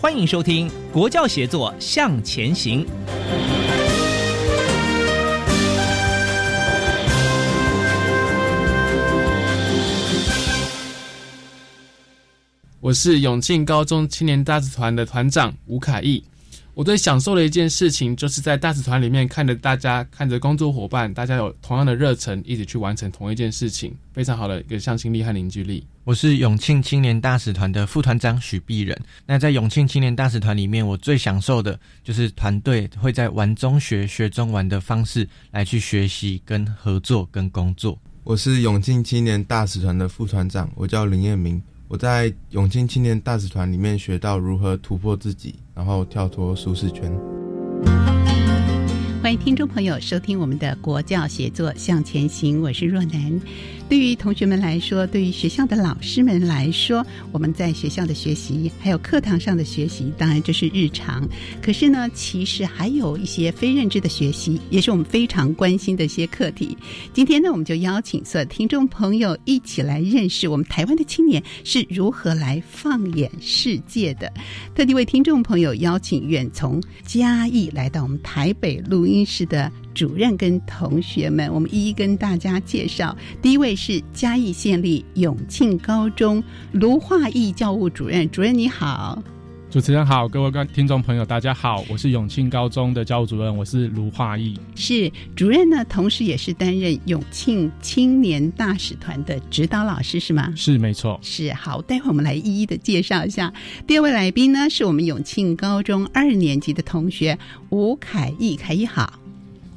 欢迎收听《国教协作向前行》。我是永庆高中青年大字团的团长吴凯义。我最享受的一件事情，就是在大使团里面看着大家，看着工作伙伴，大家有同样的热忱，一起去完成同一件事情，非常好的一个向心力和凝聚力。我是永庆青年大使团的副团长许碧仁。那在永庆青年大使团里面，我最享受的就是团队会在玩中学、学中玩的方式来去学习、跟合作、跟工作。我是永庆青年大使团的副团长，我叫林彦明。我在永庆青年大使团里面学到如何突破自己，然后跳脱舒适圈。欢迎听众朋友收听我们的国教写作向前行，我是若楠。对于同学们来说，对于学校的老师们来说，我们在学校的学习，还有课堂上的学习，当然这是日常。可是呢，其实还有一些非认知的学习，也是我们非常关心的一些课题。今天呢，我们就邀请所有听众朋友一起来认识我们台湾的青年是如何来放眼世界的。特地为听众朋友邀请远从嘉义来到我们台北录音室的主任跟同学们，我们一一跟大家介绍。第一位是嘉义县立永庆高中卢化义教务主任，主任你好。主持人好，各位观听众朋友，大家好，我是永庆高中的教务主任，我是卢化义。是主任呢，同时也是担任永庆青年大使团的指导老师，是吗？是，没错。是好，待会我们来一一的介绍一下。第二位来宾呢，是我们永庆高中二年级的同学吴凯义，凯义好。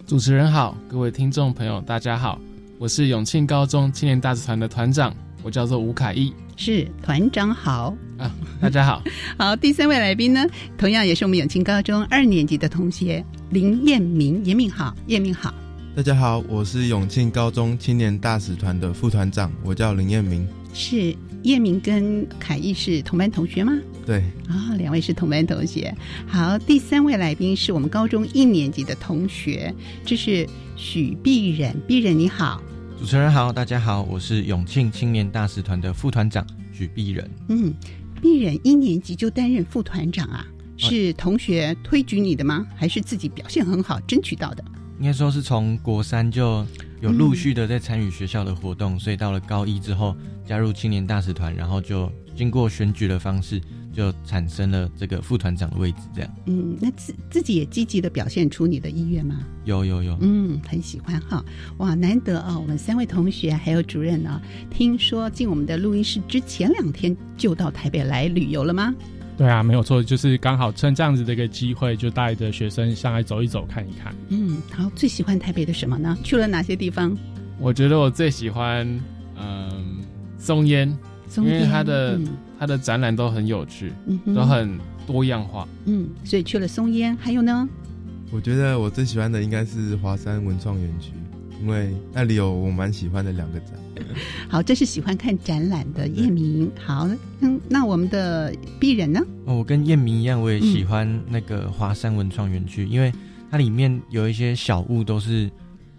主持人好，各位听众朋友，大家好，我是永庆高中青年大使团的团长，我叫做吴凯义。是团长好啊，大家好。好，第三位来宾呢，同样也是我们永庆高中二年级的同学林彦明，彦明好，彦明好。大家好，我是永庆高中青年大使团的副团长，我叫林彦明。是彦明跟凯毅是同班同学吗？对。啊，两位是同班同学。好，第三位来宾是我们高中一年级的同学，这是许碧忍，碧忍你好。主持人好，大家好，我是永庆青年大使团的副团长许碧仁。嗯，碧仁一年级就担任副团长啊？是同学推举你的吗？还是自己表现很好争取到的？应该说是从国三就有陆续的在参与学校的活动，所以到了高一之后加入青年大使团，然后就经过选举的方式。就产生了这个副团长的位置，这样。嗯，那自自己也积极的表现出你的意愿吗？有有有。嗯，很喜欢哈。哇，难得啊！我们三位同学还有主任呢，听说进我们的录音室之前两天就到台北来旅游了吗？对啊，没有错，就是刚好趁这样子的一个机会，就带着学生上来走一走，看一看。嗯，好，最喜欢台北的什么呢？去了哪些地方？我觉得我最喜欢嗯松烟，因为它的。它的展览都很有趣，都很多样化。嗯，所以去了松烟，还有呢？我觉得我最喜欢的应该是华山文创园区，因为那里有我蛮喜欢的两个展。好，这是喜欢看展览的叶明。好，嗯，那我们的鄙人呢？哦，我跟叶明一样，我也喜欢那个华山文创园区，因为它里面有一些小物都是。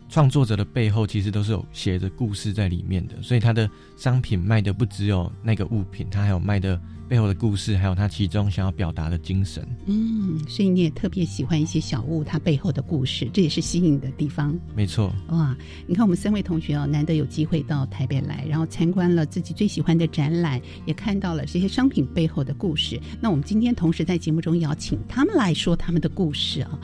创作者的背后其实都是有写着故事在里面的，所以他的商品卖的不只有那个物品，他还有卖的背后的故事，还有他其中想要表达的精神。嗯，所以你也特别喜欢一些小物它背后的故事，这也是吸引的地方。没错，哇，你看我们三位同学哦，难得有机会到台北来，然后参观了自己最喜欢的展览，也看到了这些商品背后的故事。那我们今天同时在节目中邀请他们来说他们的故事啊。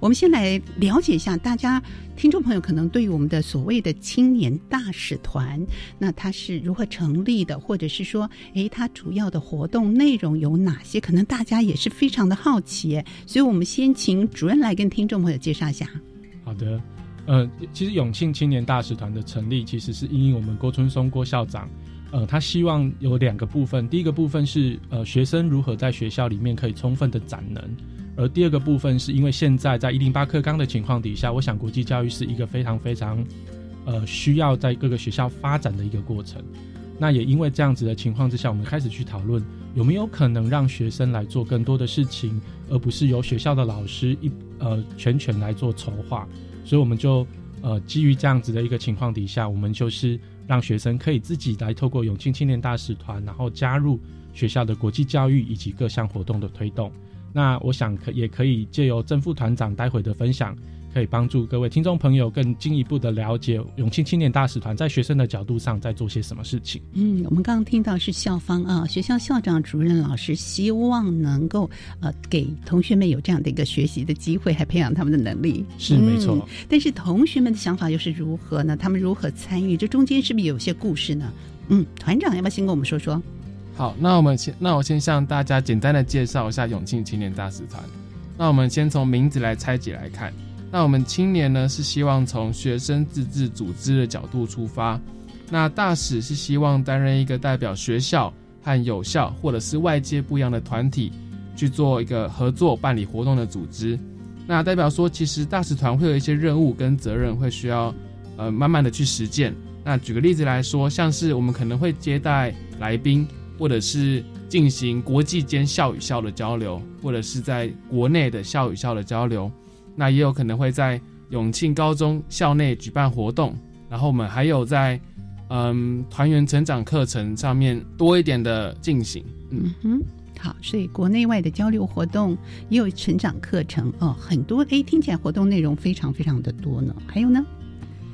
我们先来了解一下，大家听众朋友可能对于我们的所谓的青年大使团，那它是如何成立的，或者是说，诶，它主要的活活动内容有哪些？可能大家也是非常的好奇，所以我们先请主任来跟听众朋友介绍一下。好的，呃，其实永庆青年大使团的成立，其实是因应我们郭春松郭校长，呃，他希望有两个部分，第一个部分是呃学生如何在学校里面可以充分的展能。而第二个部分是因为现在在一零八课纲的情况底下，我想国际教育是一个非常非常，呃，需要在各个学校发展的一个过程。那也因为这样子的情况之下，我们开始去讨论有没有可能让学生来做更多的事情，而不是由学校的老师一呃全权来做筹划。所以我们就呃基于这样子的一个情况底下，我们就是让学生可以自己来透过永庆青年大使团，然后加入学校的国际教育以及各项活动的推动。那我想可也可以借由正副团长待会的分享，可以帮助各位听众朋友更进一步的了解永庆青年大使团在学生的角度上在做些什么事情。嗯，我们刚刚听到是校方啊，学校校长、主任、老师希望能够呃给同学们有这样的一个学习的机会，还培养他们的能力。是没错。但是同学们的想法又是如何呢？他们如何参与？这中间是不是有些故事呢？嗯，团长要不要先跟我们说说？好，那我们先，那我先向大家简单的介绍一下永庆青年大使团。那我们先从名字来拆解来看。那我们青年呢是希望从学生自治组织的角度出发，那大使是希望担任一个代表学校和有效或者是外界不一样的团体去做一个合作办理活动的组织。那代表说，其实大使团会有一些任务跟责任会需要呃慢慢的去实践。那举个例子来说，像是我们可能会接待来宾。或者是进行国际间校与校的交流，或者是在国内的校与校的交流，那也有可能会在永庆高中校内举办活动，然后我们还有在嗯团员成长课程上面多一点的进行。嗯哼，好，所以国内外的交流活动也有成长课程哦，很多诶，听起来活动内容非常非常的多呢。还有呢？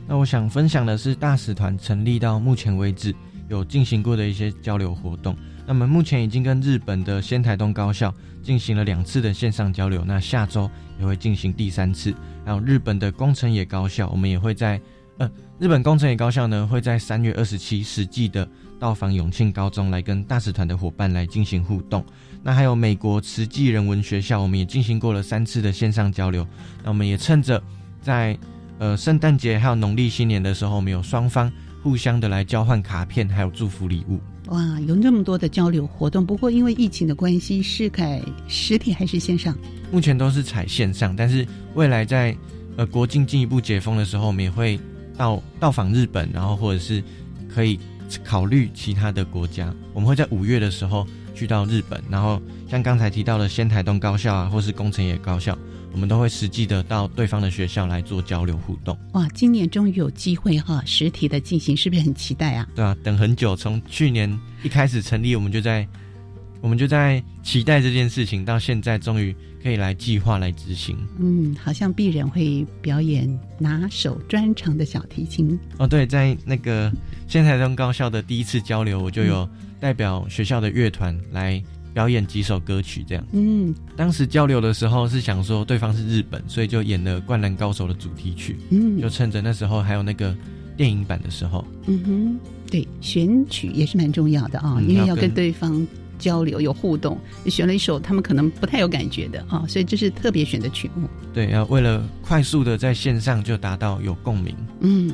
那我想分享的是大使团成立到目前为止。有进行过的一些交流活动，那么目前已经跟日本的仙台东高校进行了两次的线上交流，那下周也会进行第三次。还有日本的工程野高校，我们也会在呃日本工程野高校呢会在三月二十七实际的到访永庆高中来跟大使团的伙伴来进行互动。那还有美国慈济人文学校，我们也进行过了三次的线上交流。那我们也趁着在呃圣诞节还有农历新年的时候，我们有双方。互相的来交换卡片，还有祝福礼物。哇，有那么多的交流活动。不过因为疫情的关系，是改实体还是线上？目前都是采线上，但是未来在呃国境进一步解封的时候，我们也会到到访日本，然后或者是可以考虑其他的国家。我们会在五月的时候去到日本，然后像刚才提到的仙台东高校啊，或是工程野高校。我们都会实际的到对方的学校来做交流互动。哇，今年终于有机会哈，实体的进行，是不是很期待啊？对啊，等很久，从去年一开始成立，我们就在我们就在期待这件事情，到现在终于可以来计划来执行。嗯，好像必然会表演拿手专长的小提琴。哦，对，在那个现台中高校的第一次交流，我就有代表学校的乐团来。表演几首歌曲，这样。嗯，当时交流的时候是想说对方是日本，所以就演了《灌篮高手》的主题曲。嗯，就趁着那时候还有那个电影版的时候。嗯哼，对，选曲也是蛮重要的啊，因为要跟对方交流有互动，选了一首他们可能不太有感觉的啊，所以这是特别选的曲目。对，要为了快速的在线上就达到有共鸣。嗯。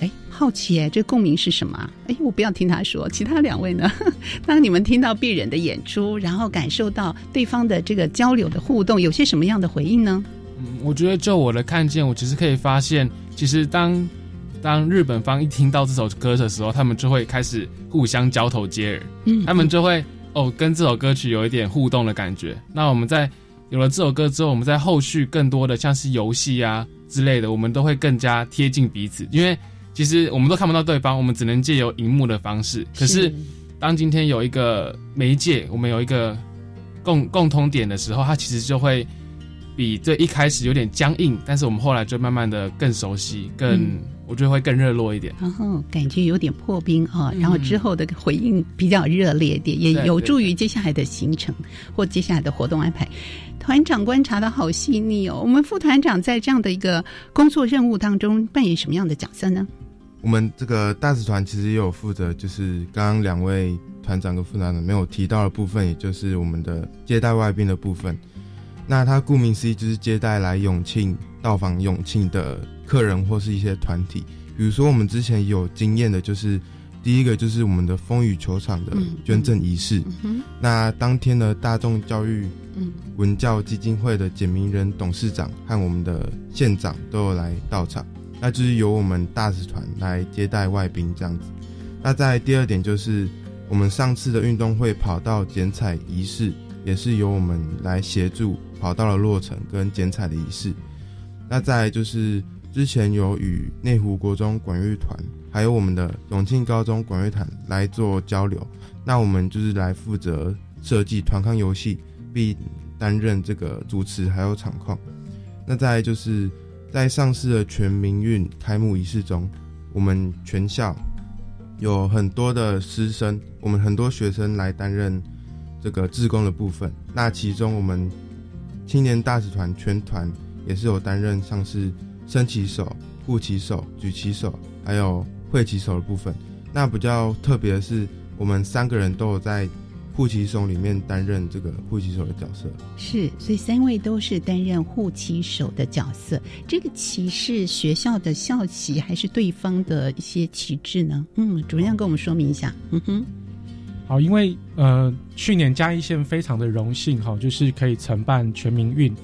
哎，好奇哎，这共鸣是什么？哎，我不要听他说，其他两位呢？当你们听到病人的演出，然后感受到对方的这个交流的互动，有些什么样的回应呢？嗯，我觉得就我的看见，我其实可以发现，其实当当日本方一听到这首歌的时候，他们就会开始互相交头接耳，嗯，他们就会哦跟这首歌曲有一点互动的感觉。那我们在有了这首歌之后，我们在后续更多的像是游戏啊之类的，我们都会更加贴近彼此，因为。其实我们都看不到对方，我们只能借由荧幕的方式。可是当今天有一个媒介，我们有一个共共通点的时候，它其实就会比最一开始有点僵硬，但是我们后来就慢慢的更熟悉，更、我觉得会更热络一点。然后感觉有点破冰啊，然后之后的回应比较热烈一点，也有助于接下来的行程或接下来的活动安排。团长观察的好细腻哦，我们副团长在这样的一个工作任务当中扮演什么样的角色呢？我们这个大使团其实也有负责，就是刚刚两位团长跟副团长没有提到的部分，也就是我们的接待外宾的部分。那它顾名思义就是接待来永庆到访永庆的客人或是一些团体。比如说我们之前有经验的，就是第一个就是我们的风雨球场的捐赠仪式。那当天的大众教育文教基金会的简明人董事长和我们的县长都有来到场。那就是由我们大使团来接待外宾这样子。那在第二点就是我们上次的运动会跑道剪彩仪式，也是由我们来协助跑道的落成跟剪彩的仪式。那再就是之前有与内湖国中管乐团，还有我们的永庆高中管乐团来做交流。那我们就是来负责设计团康游戏，并担任这个主持还有场控。那再就是。在上市的全民运开幕仪式中，我们全校有很多的师生，我们很多学生来担任这个志工的部分。那其中，我们青年大使团全团也是有担任像是升旗手、护旗手、举旗手，还有会旗手的部分。那比较特别的是，我们三个人都有在。护旗手里面担任这个护旗手的角色是，所以三位都是担任护旗手的角色。这个旗是学校的校旗还是对方的一些旗帜呢？嗯，主任跟我们说明一下。嗯哼，好，因为呃，去年嘉义县非常的荣幸哈，就是可以承办全民运。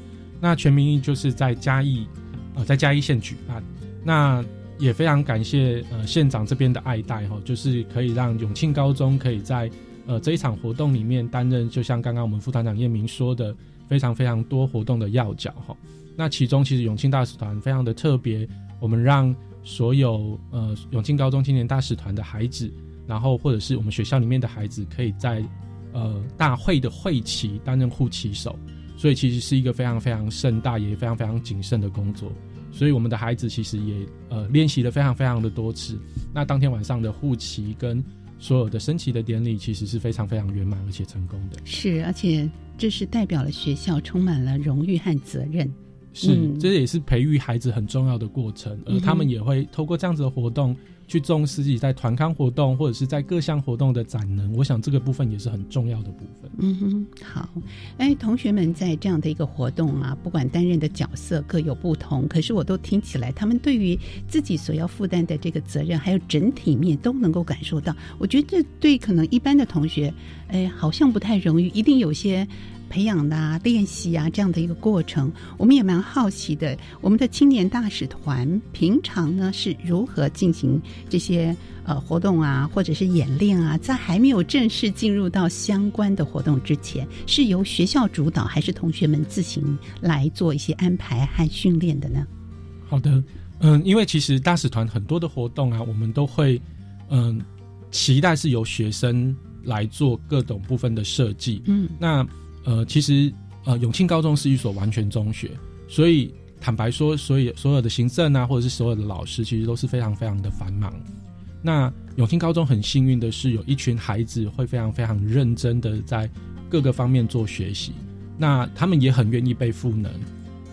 那全民运就是在嘉义呃，在嘉义县举办。那也非常感谢呃县长这边的爱戴哈，就是可以让永庆高中可以在。呃，这一场活动里面担任，就像刚刚我们副团长叶明说的，非常非常多活动的要角哈。那其中其实永庆大使团非常的特别，我们让所有呃永庆高中青年大使团的孩子，然后或者是我们学校里面的孩子，可以在呃大会的会旗担任护旗手，所以其实是一个非常非常盛大也非常非常谨慎的工作。所以我们的孩子其实也呃练习了非常非常的多次。那当天晚上的护旗跟所有的升旗的典礼其实是非常非常圆满而且成功的，是，而且这是代表了学校充满了荣誉和责任，是，这也是培育孩子很重要的过程，而他们也会透过这样子的活动。去重视自己在团康活动或者是在各项活动的展能，我想这个部分也是很重要的部分。嗯哼，好，哎，同学们在这样的一个活动啊，不管担任的角色各有不同，可是我都听起来，他们对于自己所要负担的这个责任，还有整体面都能够感受到。我觉得这对可能一般的同学，哎，好像不太容易，一定有些。培养啊、练习啊这样的一个过程，我们也蛮好奇的。我们的青年大使团平常呢是如何进行这些呃活动啊，或者是演练啊？在还没有正式进入到相关的活动之前，是由学校主导，还是同学们自行来做一些安排和训练的呢？好的，嗯，因为其实大使团很多的活动啊，我们都会嗯期待是由学生来做各种部分的设计。嗯，那。呃，其实呃，永庆高中是一所完全中学，所以坦白说，所以所有的行政啊，或者是所有的老师，其实都是非常非常的繁忙。那永庆高中很幸运的是，有一群孩子会非常非常认真的在各个方面做学习，那他们也很愿意被赋能。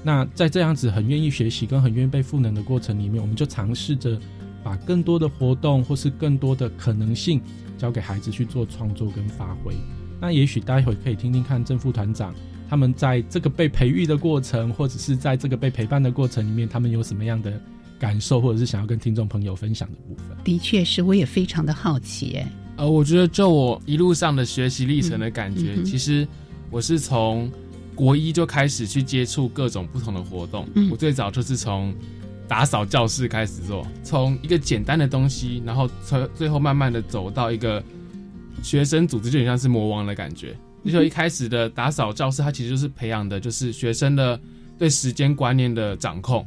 那在这样子很愿意学习跟很愿意被赋能的过程里面，我们就尝试着把更多的活动或是更多的可能性交给孩子去做创作跟发挥。那也许待会可以听听看正副团长他们在这个被培育的过程，或者是在这个被陪伴的过程里面，他们有什么样的感受，或者是想要跟听众朋友分享的部分。的确是，我也非常的好奇。哎，呃，我觉得就我一路上的学习历程的感觉，其实我是从国一就开始去接触各种不同的活动。我最早就是从打扫教室开始做，从一个简单的东西，然后从最后慢慢的走到一个。学生组织就很像是魔王的感觉，就一开始的打扫教室，它其实就是培养的，就是学生的对时间观念的掌控，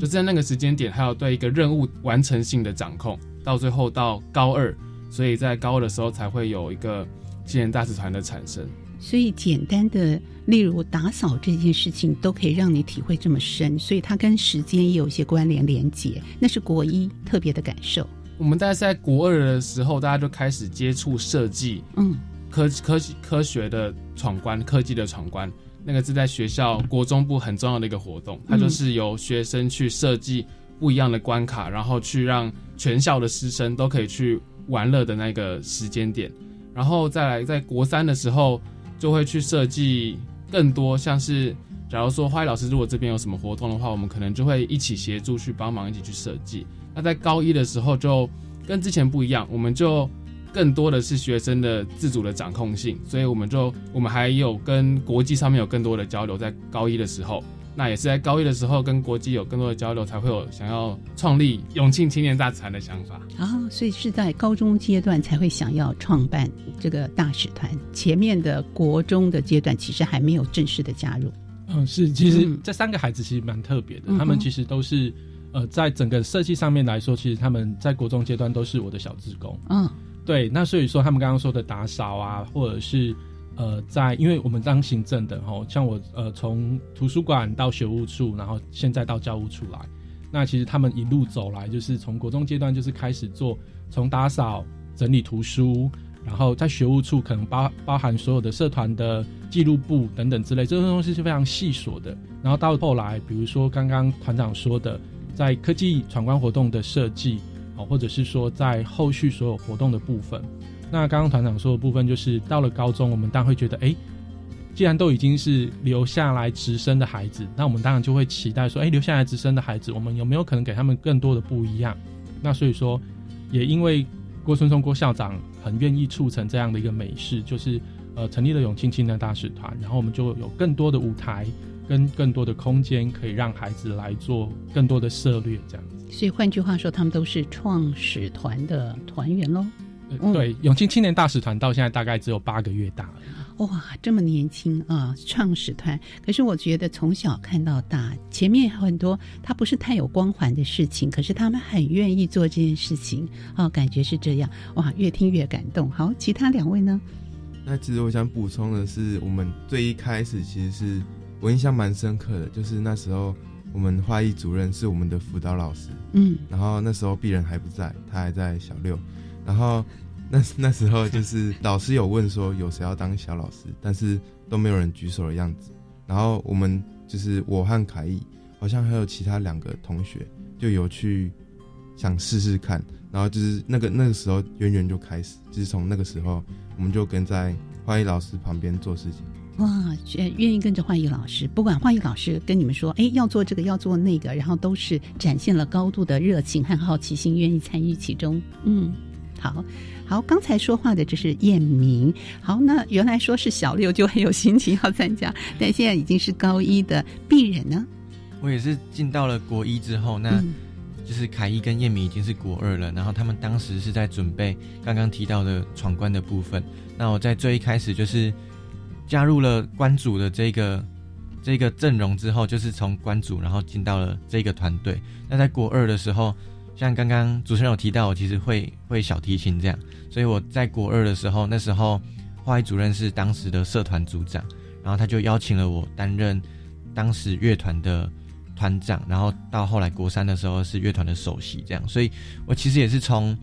就在那个时间点，还有对一个任务完成性的掌控，到最后到高二所以在高二的时候才会有一个青年大使团的产生。所以简单的，例如打扫这件事情，都可以让你体会这么深，所以它跟时间也有一些关联连结。那是国一特别的感受。我们大概在国二的时候，大家就开始接触设计，嗯，科科科学的闯关，科技的闯关。那个是在学校国中部很重要的一个活动，它就是由学生去设计不一样的关卡，然后去让全校的师生都可以去玩乐的那个时间点。然后再来在国三的时候，就会去设计更多，像是假如说花艺老师如果这边有什么活动的话，我们可能就会一起协助去帮忙，一起去设计。那在高一的时候就跟之前不一样，我们就更多的是学生的自主的掌控性，所以我们就我们还有跟国际上面有更多的交流。在高一的时候，那也是在高一的时候跟国际有更多的交流，才会有想要创立永庆青年大使团的想法。啊，所以是在高中阶段才会想要创办这个大使团，前面的国中的阶段其实还没有正式的加入。嗯，是，其实这三个孩子其实蛮特别的，他们其实都是。呃，在整个设计上面来说，其实他们在国中阶段都是我的小职工。嗯，对。那所以说，他们刚刚说的打扫啊，或者是呃，在因为我们当行政的吼，像我呃，从图书馆到学务处，然后现在到教务处来，那其实他们一路走来，就是从国中阶段就是开始做，从打扫、整理图书，然后在学务处可能包包含所有的社团的记录簿等等之类，这些东西是非常细琐的。然后到后来，比如说刚刚团长说的。在科技闯关活动的设计，哦，或者是说在后续所有活动的部分，那刚刚团长说的部分，就是到了高中，我们当然会觉得，哎，既然都已经是留下来直升的孩子，那我们当然就会期待说，哎，留下来直升的孩子，我们有没有可能给他们更多的不一样？那所以说，也因为郭春松郭校长很愿意促成这样的一个美事，就是呃成立了永庆青年大使团，然后我们就有更多的舞台。跟更多的空间，可以让孩子来做更多的涉略，这样子。所以换句话说，他们都是创始团的团员喽。对，永庆青年大使团到现在大概只有八个月大。哇，这么年轻啊！创始团，可是我觉得从小看到大，前面很多他不是太有光环的事情，可是他们很愿意做这件事情啊，感觉是这样。哇，越听越感动。好，其他两位呢？那其实我想补充的是，我们最一开始其实是。我印象蛮深刻的，就是那时候我们花艺主任是我们的辅导老师，嗯，然后那时候鄙人还不在，他还在小六，然后那那时候就是老师有问说有谁要当小老师，但是都没有人举手的样子，然后我们就是我和凯毅，好像还有其他两个同学就有去想试试看，然后就是那个那个时候渊源就开始，就是从那个时候我们就跟在花艺老师旁边做事情。哇，愿意跟着画艺老师，不管画艺老师跟你们说，哎，要做这个，要做那个，然后都是展现了高度的热情和好奇心，愿意参与其中。嗯，好，好，刚才说话的这是燕明。好，那原来说是小六就很有心情要参加，但现在已经是高一的鄙人呢。我也是进到了国一之后，那就是凯一跟燕明已经是国二了，然后他们当时是在准备刚刚提到的闯关的部分。那我在最一开始就是。加入了关主的这个这个阵容之后，就是从关主然后进到了这个团队。那在国二的时候，像刚刚主持人有提到，我其实会会小提琴这样，所以我在国二的时候，那时候花艺主任是当时的社团组长，然后他就邀请了我担任当时乐团的团长，然后到后来国三的时候是乐团的首席这样，所以我其实也是从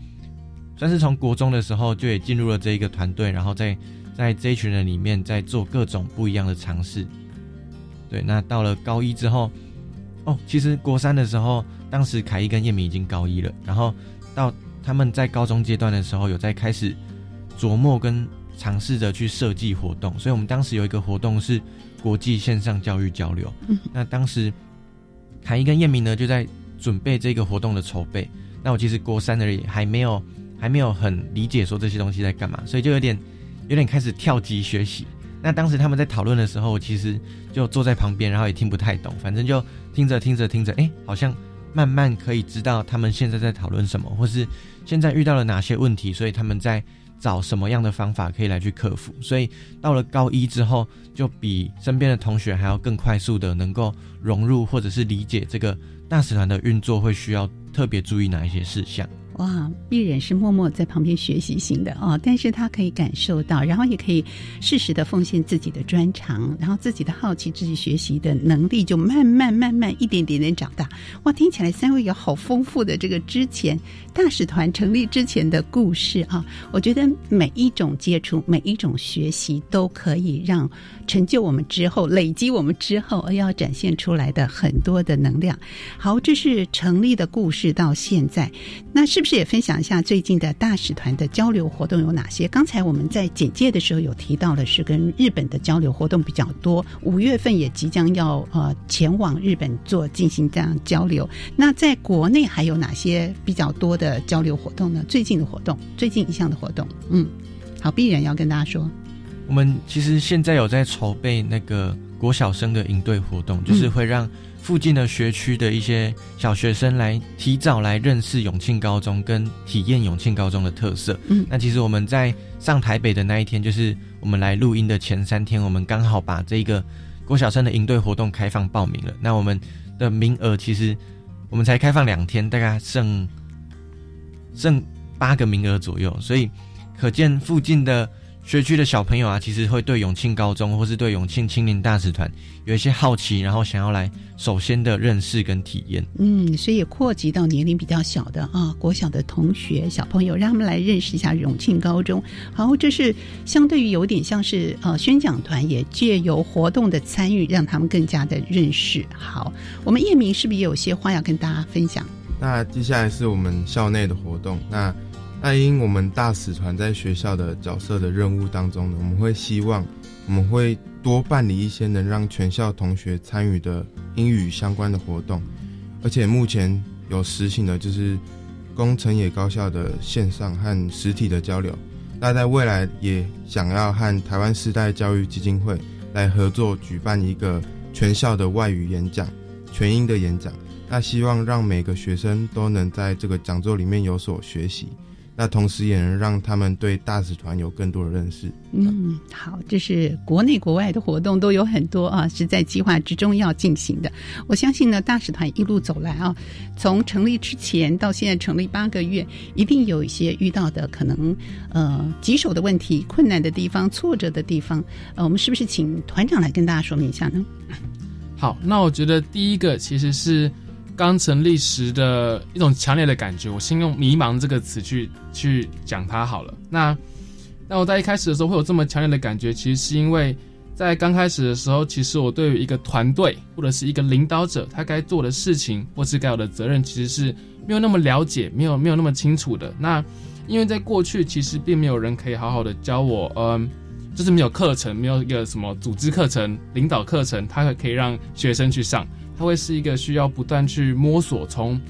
算是从国中的时候就也进入了这一个团队，然后在。在这一群人里面，在做各种不一样的尝试。对，那到了高一之后，哦，其实国三的时候，当时凯伊跟叶明已经高一了，然后到他们在高中阶段的时候，有在开始琢磨跟尝试着去设计活动。所以我们当时有一个活动是国际线上教育交流。那当时凯伊跟叶明呢，就在准备这个活动的筹备。那我其实国三而已，还没有还没有很理解说这些东西在干嘛，所以就有点。有点开始跳级学习。那当时他们在讨论的时候，其实就坐在旁边，然后也听不太懂，反正就听着听着听着，哎，好像慢慢可以知道他们现在在讨论什么，或是现在遇到了哪些问题，所以他们在找什么样的方法可以来去克服。所以到了高一之后，就比身边的同学还要更快速的能够融入，或者是理解这个大使团的运作会需要特别注意哪一些事项。哇，艺人是默默在旁边学习型的哦，但是他可以感受到，然后也可以适时的奉献自己的专长，然后自己的好奇、自己学习的能力就慢慢慢慢一点点点长大。哇，听起来三位有好丰富的这个之前大使团成立之前的故事啊！我觉得每一种接触、每一种学习都可以让成就我们之后、累积我们之后而要展现出来的很多的能量。好，这是成立的故事到现在，那是不是？也分享一下最近的大使团的交流活动有哪些？刚才我们在简介的时候有提到了，是跟日本的交流活动比较多。五月份也即将要呃前往日本做进行这样交流。那在国内还有哪些比较多的交流活动呢？最近的活动，最近一项的活动，嗯，好，必然要跟大家说，我们其实现在有在筹备那个国小生的营队活动，就是会让。附近的学区的一些小学生来提早来认识永庆高中，跟体验永庆高中的特色。嗯，那其实我们在上台北的那一天，就是我们来录音的前三天，我们刚好把这个郭小生的营队活动开放报名了。那我们的名额其实我们才开放两天，大概剩剩八个名额左右，所以可见附近的。学区的小朋友啊，其实会对永庆高中或是对永庆青年大使团有一些好奇，然后想要来首先的认识跟体验。嗯，所以也扩及到年龄比较小的啊，国小的同学小朋友，让他们来认识一下永庆高中。好，这是相对于有点像是呃宣讲团，也借由活动的参与，让他们更加的认识。好，我们叶明是不是有些话要跟大家分享？那接下来是我们校内的活动。那那因我们大使团在学校的角色的任务当中呢，我们会希望我们会多办理一些能让全校同学参与的英语相关的活动，而且目前有实行的就是工程野高校的线上和实体的交流。那在未来也想要和台湾世代教育基金会来合作举办一个全校的外语演讲，全英的演讲。那希望让每个学生都能在这个讲座里面有所学习。那同时也能让他们对大使团有更多的认识。嗯，好，这是国内国外的活动都有很多啊，是在计划之中要进行的。我相信呢，大使团一路走来啊，从成立之前到现在成立八个月，一定有一些遇到的可能呃棘手的问题、困难的地方、挫折的地方。呃，我们是不是请团长来跟大家说明一下呢？好，那我觉得第一个其实是。刚成立时的一种强烈的感觉，我先用“迷茫”这个词去去讲它好了。那那我在一开始的时候会有这么强烈的感觉，其实是因为在刚开始的时候，其实我对于一个团队或者是一个领导者，他该做的事情或是该有的责任，其实是没有那么了解，没有没有那么清楚的。那因为在过去，其实并没有人可以好好的教我，嗯，就是没有课程，没有一个什么组织课程、领导课程，他可以让学生去上。它会是一个需要不断去摸索，从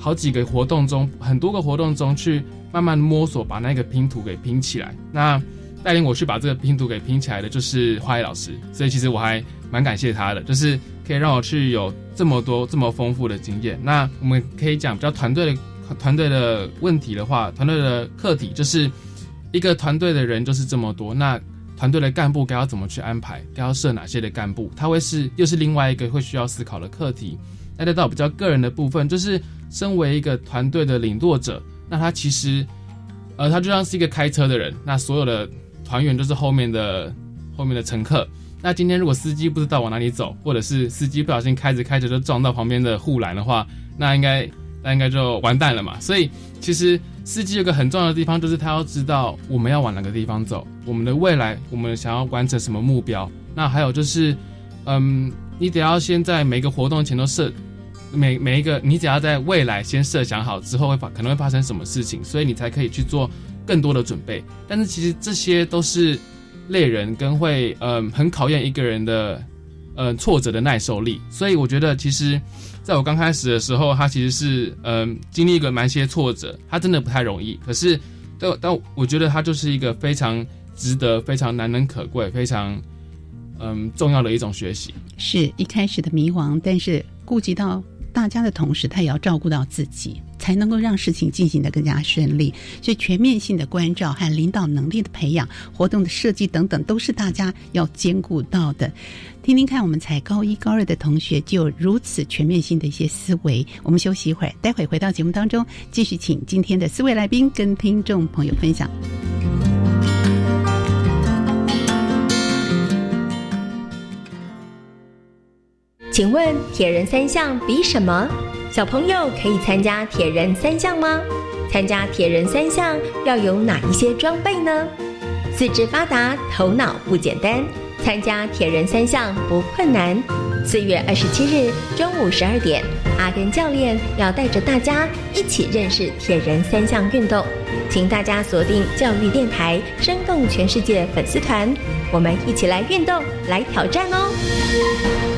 好几个活动中、很多个活动中去慢慢摸索，把那个拼图给拼起来。那带领我去把这个拼图给拼起来的，就是花艺老师。所以其实我还蛮感谢他的，就是可以让我去有这么多、这么丰富的经验。那我们可以讲比较团队的团队的问题的话，团队的课题就是一个团队的人就是这么多。那团队的干部该要怎么去安排？该要设哪些的干部？他会是又是另外一个会需要思考的课题。那再到比较个人的部分，就是身为一个团队的领舵者，那他其实，呃，他就像是一个开车的人，那所有的团员都是后面的后面的乘客。那今天如果司机不知道往哪里走，或者是司机不小心开着开着就撞到旁边的护栏的话，那应该那应该就完蛋了嘛。所以其实。司机有个很重要的地方，就是他要知道我们要往哪个地方走，我们的未来，我们想要完成什么目标。那还有就是，嗯，你得要先在每个活动前都设，每每一个，你只要在未来先设想好之后会发可能会发生什么事情，所以你才可以去做更多的准备。但是其实这些都是累人跟会，嗯，很考验一个人的，嗯，挫折的耐受力。所以我觉得其实。在我刚开始的时候，他其实是嗯经历一个蛮些挫折，他真的不太容易。可是，但但我觉得他就是一个非常值得、非常难能可贵、非常嗯重要的一种学习。是一开始的迷惘，但是顾及到大家的同时，他也要照顾到自己。才能够让事情进行的更加顺利。所以全面性的关照和领导能力的培养、活动的设计等等，都是大家要兼顾到的。听听看，我们才高一、高二的同学就有如此全面性的一些思维。我们休息一会儿，待会回到节目当中，继续请今天的四位来宾跟听众朋友分享。请问铁人三项比什么？小朋友可以参加铁人三项吗？参加铁人三项要有哪一些装备呢？四肢发达，头脑不简单。参加铁人三项不困难。四月二十七日中午十二点，阿根教练要带着大家一起认识铁人三项运动，请大家锁定教育电台，生动全世界粉丝团，我们一起来运动，来挑战哦！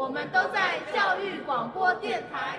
我们都在教育广播电台。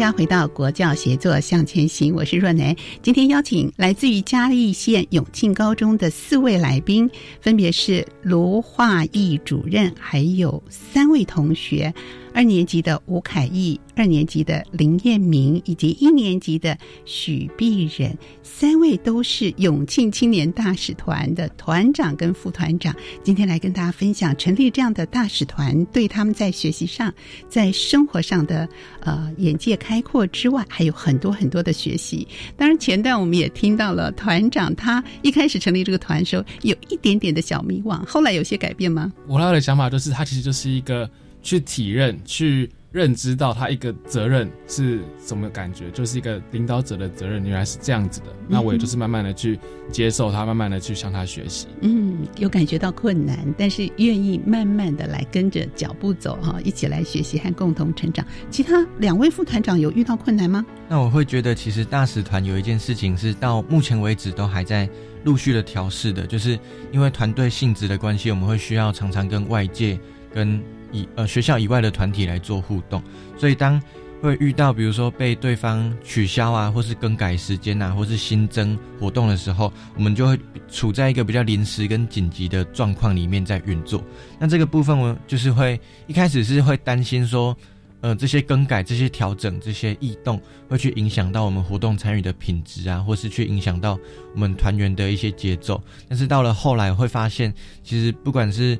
家回到国教协作向前行，我是若楠。今天邀请来自于嘉义县永庆高中的四位来宾，分别是卢化义主任，还有三位同学。二年级的吴凯义，二年级的林彦明，以及一年级的许碧仁，三位都是永庆青年大使团的团长跟副团长。今天来跟大家分享成立这样的大使团，对他们在学习上、在生活上的呃眼界开开阔之外，还有很多很多的学习。当然，前段我们也听到了团长他一开始成立这个团的时候，有一点点的小迷惘，后来有些改变吗？我他的想法就是，他其实就是一个。去体认、去认知到他一个责任是什么感觉，就是一个领导者的责任，原来是这样子的。那我也就是慢慢的去接受他，慢慢的去向他学习。嗯，有感觉到困难，但是愿意慢慢的来跟着脚步走哈，一起来学习和共同成长。其他两位副团长有遇到困难吗？那我会觉得，其实大使团有一件事情是到目前为止都还在陆续的调试的，就是因为团队性质的关系，我们会需要常常跟外界跟。以呃学校以外的团体来做互动，所以当会遇到比如说被对方取消啊，或是更改时间啊，或是新增活动的时候，我们就会处在一个比较临时跟紧急的状况里面在运作。那这个部分我就是会一开始是会担心说，呃这些更改、这些调整、这些异动会去影响到我们活动参与的品质啊，或是去影响到我们团员的一些节奏。但是到了后来会发现，其实不管是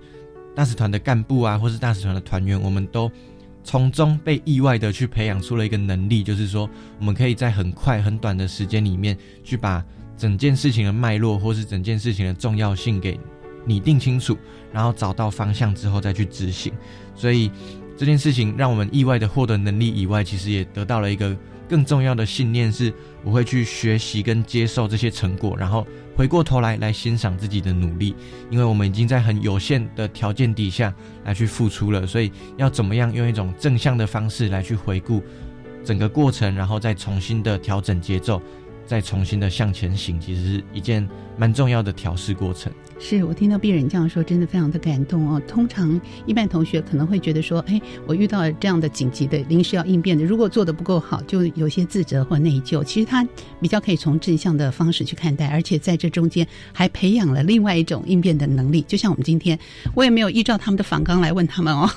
大使团的干部啊，或是大使团的团员，我们都从中被意外的去培养出了一个能力，就是说，我们可以在很快、很短的时间里面，去把整件事情的脉络，或是整件事情的重要性给拟定清楚，然后找到方向之后再去执行。所以这件事情让我们意外的获得能力以外，其实也得到了一个更重要的信念，是我会去学习跟接受这些成果，然后。回过头来来欣赏自己的努力，因为我们已经在很有限的条件底下来去付出了，所以要怎么样用一种正向的方式来去回顾整个过程，然后再重新的调整节奏，再重新的向前行，其实是一件蛮重要的调试过程。是我听到病人这样说，真的非常的感动哦。通常一般同学可能会觉得说，哎，我遇到这样的紧急的临时要应变的，如果做的不够好，就有些自责或内疚。其实他比较可以从正向的方式去看待，而且在这中间还培养了另外一种应变的能力。就像我们今天，我也没有依照他们的访纲来问他们哦。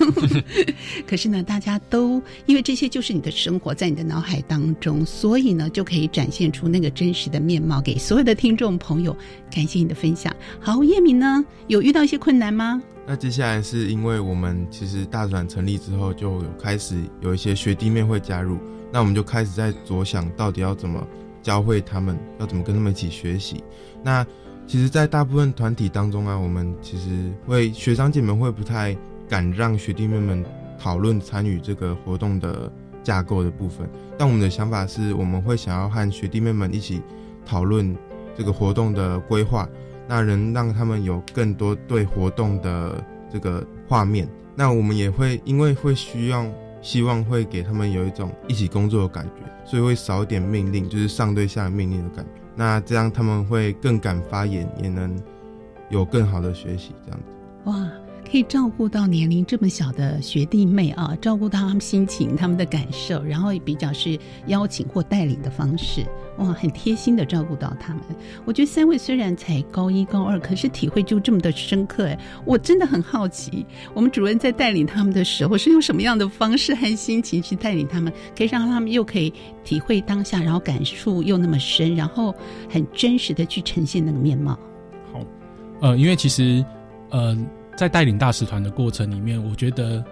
可是呢，大家都因为这些就是你的生活在你的脑海当中，所以呢，就可以展现出那个真实的面貌给所有的听众朋友。感谢你的分享。好，叶敏呢，有遇到一些困难吗？那接下来是因为我们其实大转成立之后，就有开始有一些学弟妹会加入，那我们就开始在着想到底要怎么教会他们，要怎么跟他们一起学习。那其实，在大部分团体当中啊，我们其实会学长姐们会不太敢让学弟妹们讨论参与这个活动的架构的部分，但我们的想法是，我们会想要和学弟妹们一起讨论这个活动的规划。那能让他们有更多对活动的这个画面，那我们也会因为会需要希望会给他们有一种一起工作的感觉，所以会少一点命令，就是上对下的命令的感觉。那这样他们会更敢发言，也能有更好的学习。这样子，哇。可以照顾到年龄这么小的学弟妹啊，照顾到他们心情、他们的感受，然后比较是邀请或带领的方式，哇，很贴心的照顾到他们。我觉得三位虽然才高一、高二，可是体会就这么的深刻哎，我真的很好奇，我们主任在带领他们的时候是用什么样的方式和心情去带领他们，可以让他们又可以体会当下，然后感触又那么深，然后很真实的去呈现那个面貌。好，呃，因为其实，呃。在带领大使团的过程里面，我觉得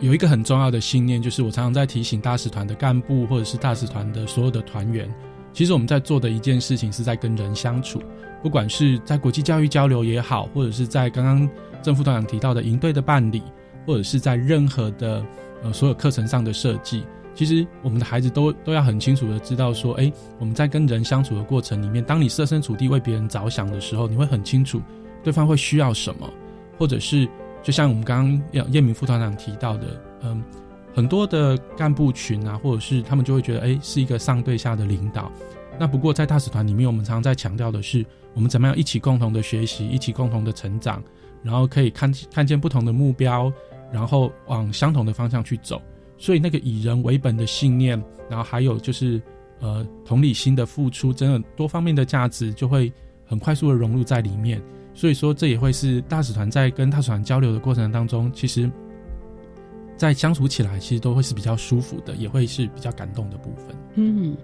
有一个很重要的信念，就是我常常在提醒大使团的干部或者是大使团的所有的团员，其实我们在做的一件事情是在跟人相处，不管是在国际教育交流也好，或者是在刚刚郑副团长提到的营队的办理，或者是在任何的呃所有课程上的设计，其实我们的孩子都都要很清楚的知道说，哎，我们在跟人相处的过程里面，当你设身处地为别人着想的时候，你会很清楚对方会需要什么。或者是，就像我们刚刚叶叶明副团长提到的，嗯，很多的干部群啊，或者是他们就会觉得，哎，是一个上对下的领导。那不过在大使团里面，我们常常在强调的是，我们怎么样一起共同的学习，一起共同的成长，然后可以看看见不同的目标，然后往相同的方向去走。所以那个以人为本的信念，然后还有就是呃同理心的付出，真的多方面的价值就会很快速的融入在里面。所以说，这也会是大使团在跟大使团交流的过程当中，其实，在相处起来，其实都会是比较舒服的，也会是比较感动的部分。嗯。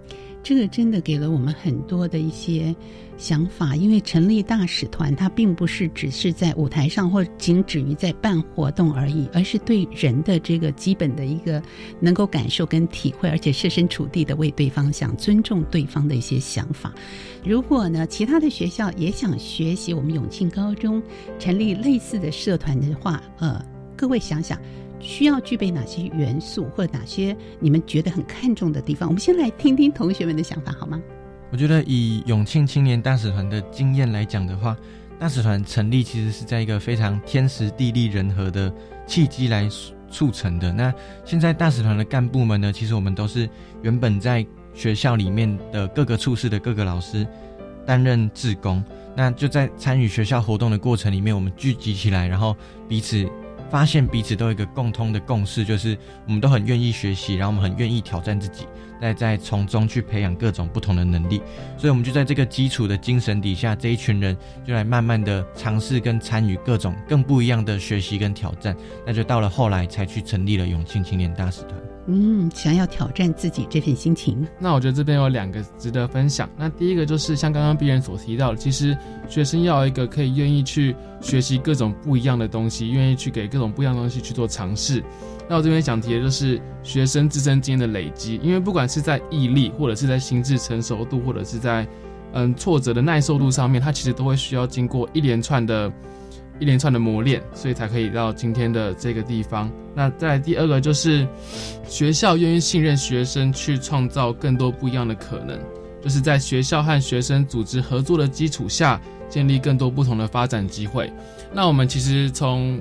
这个真的给了我们很多的一些想法，因为成立大使团，它并不是只是在舞台上或仅止于在办活动而已，而是对人的这个基本的一个能够感受跟体会，而且设身处地的为对方想，尊重对方的一些想法。如果呢，其他的学校也想学习我们永庆高中成立类似的社团的话，呃，各位想想。需要具备哪些元素，或者哪些你们觉得很看重的地方？我们先来听听同学们的想法，好吗？我觉得以永庆青年大使团的经验来讲的话，大使团成立其实是在一个非常天时地利人和的契机来促成的。那现在大使团的干部们呢，其实我们都是原本在学校里面的各个处室的各个老师担任志工，那就在参与学校活动的过程里面，我们聚集起来，然后彼此。发现彼此都有一个共通的共识，就是我们都很愿意学习，然后我们很愿意挑战自己，再在从中去培养各种不同的能力。所以，我们就在这个基础的精神底下，这一群人就来慢慢的尝试跟参与各种更不一样的学习跟挑战。那就到了后来才去成立了永庆青年大使团。嗯，想要挑战自己这份心情。那我觉得这边有两个值得分享。那第一个就是像刚刚别人所提到的，其实学生要一个可以愿意去学习各种不一样的东西，愿意去给各种不一样的东西去做尝试。那我这边想提的就是学生自身经验的累积，因为不管是在毅力，或者是在心智成熟度，或者是在嗯挫折的耐受度上面，它其实都会需要经过一连串的。一连串的磨练，所以才可以到今天的这个地方。那再第二个就是，学校愿意信任学生去创造更多不一样的可能，就是在学校和学生组织合作的基础下，建立更多不同的发展机会。那我们其实从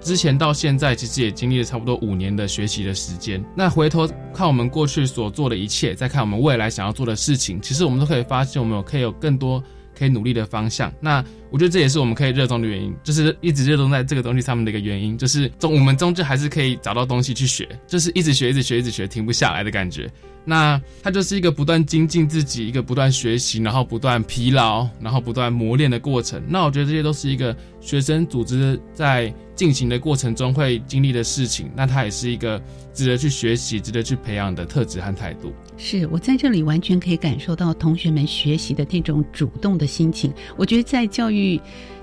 之前到现在，其实也经历了差不多五年的学习的时间。那回头看我们过去所做的一切，再看我们未来想要做的事情，其实我们都可以发现，我们有可以有更多可以努力的方向。那我觉得这也是我们可以热衷的原因，就是一直热衷在这个东西上面的一个原因，就是终我们终究还是可以找到东西去学，就是一直学，一直学，一直学，停不下来的感觉。那它就是一个不断精进自己，一个不断学习，然后不断疲劳，然后不断磨练的过程。那我觉得这些都是一个学生组织在进行的过程中会经历的事情。那它也是一个值得去学习、值得去培养的特质和态度。是我在这里完全可以感受到同学们学习的那种主动的心情。我觉得在教育。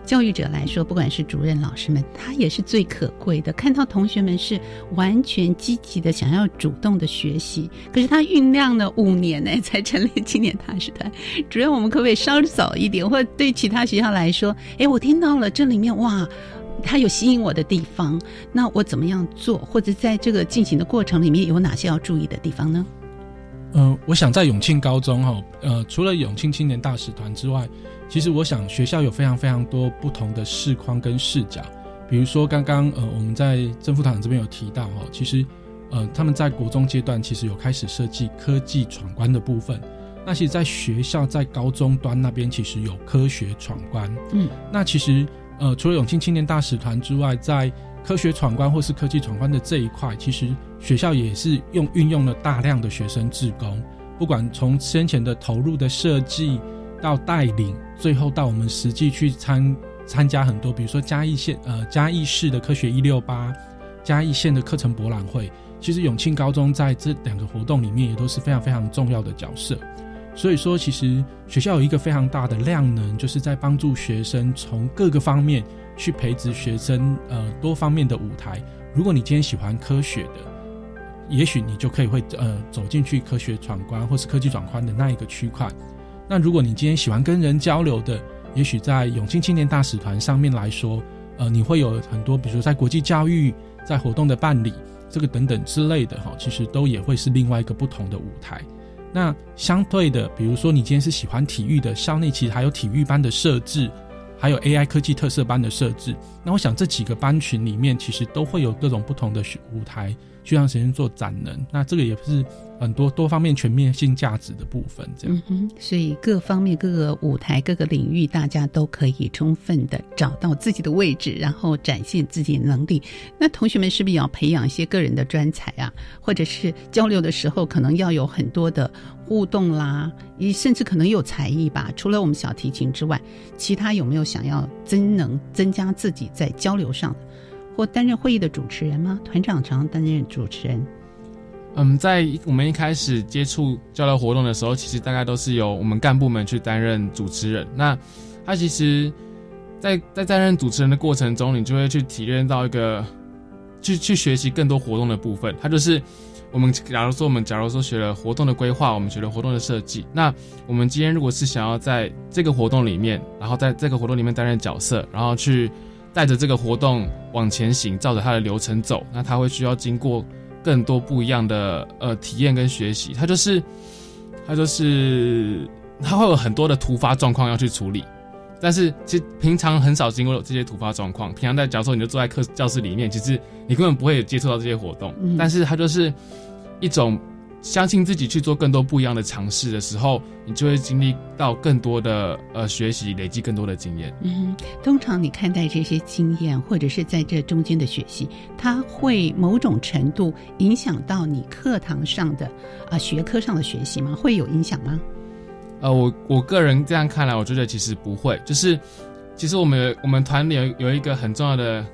教育者来说，不管是主任、老师们，他也是最可贵的。看到同学们是完全积极的，想要主动的学习，可是他酝酿了五年呢，才成立青年大使团。主任，我们可不可以稍早一点？或对其他学校来说，哎，我听到了这里面哇，他有吸引我的地方，那我怎么样做？或者在这个进行的过程里面有哪些要注意的地方呢？嗯，我想在永庆高中哈，呃，除了永庆青年大使团之外。其实我想，学校有非常非常多不同的视框跟视角。比如说，刚刚呃，我们在郑副堂这边有提到哈，其实呃，他们在国中阶段其实有开始设计科技闯关的部分。那其实，在学校在高中端那边，其实有科学闯关。嗯，那其实呃，除了永庆青年大使团之外，在科学闯关或是科技闯关的这一块，其实学校也是用运用了大量的学生志工，不管从先前的投入的设计。到带领，最后到我们实际去参参加很多，比如说嘉义县呃嘉义市的科学一六八，嘉义县的课程博览会，其实永庆高中在这两个活动里面也都是非常非常重要的角色。所以说，其实学校有一个非常大的量能，就是在帮助学生从各个方面去培植学生呃多方面的舞台。如果你今天喜欢科学的，也许你就可以会呃走进去科学闯关或是科技转关的那一个区块。那如果你今天喜欢跟人交流的，也许在永庆青年大使团上面来说，呃，你会有很多，比如说在国际教育、在活动的办理，这个等等之类的哈，其实都也会是另外一个不同的舞台。那相对的，比如说你今天是喜欢体育的，校内其实还有体育班的设置，还有 AI 科技特色班的设置。那我想这几个班群里面，其实都会有各种不同的舞台。去让学生做展能，那这个也是很多多方面全面性价值的部分。这样，嗯哼，所以各方面各个舞台各个领域，大家都可以充分的找到自己的位置，然后展现自己的能力。那同学们是不是也要培养一些个人的专才啊？或者是交流的时候，可能要有很多的互动啦，甚至可能有才艺吧？除了我们小提琴之外，其他有没有想要增能增加自己在交流上？或担任会议的主持人吗？团长常担任主持人。嗯，在我们一开始接触交流活动的时候，其实大概都是由我们干部们去担任主持人。那他其实，在在担任主持人的过程中，你就会去体验到一个，去去学习更多活动的部分。他就是我们，假如说我们假如说学了活动的规划，我们学了活动的设计，那我们今天如果是想要在这个活动里面，然后在这个活动里面担任角色，然后去。带着这个活动往前行，照着它的流程走，那他会需要经过更多不一样的呃体验跟学习。他就是，他就是他会有很多的突发状况要去处理，但是其实平常很少经过这些突发状况。平常在假如说你就坐在课教室里面，其实你根本不会接触到这些活动。但是它就是一种。相信自己去做更多不一样的尝试的时候，你就会经历到更多的呃学习，累积更多的经验。嗯，通常你看待这些经验，或者是在这中间的学习，它会某种程度影响到你课堂上的啊学科上的学习吗？会有影响吗？呃，我我个人这样看来，我觉得其实不会。就是其实我们我们团里有有一个很重要的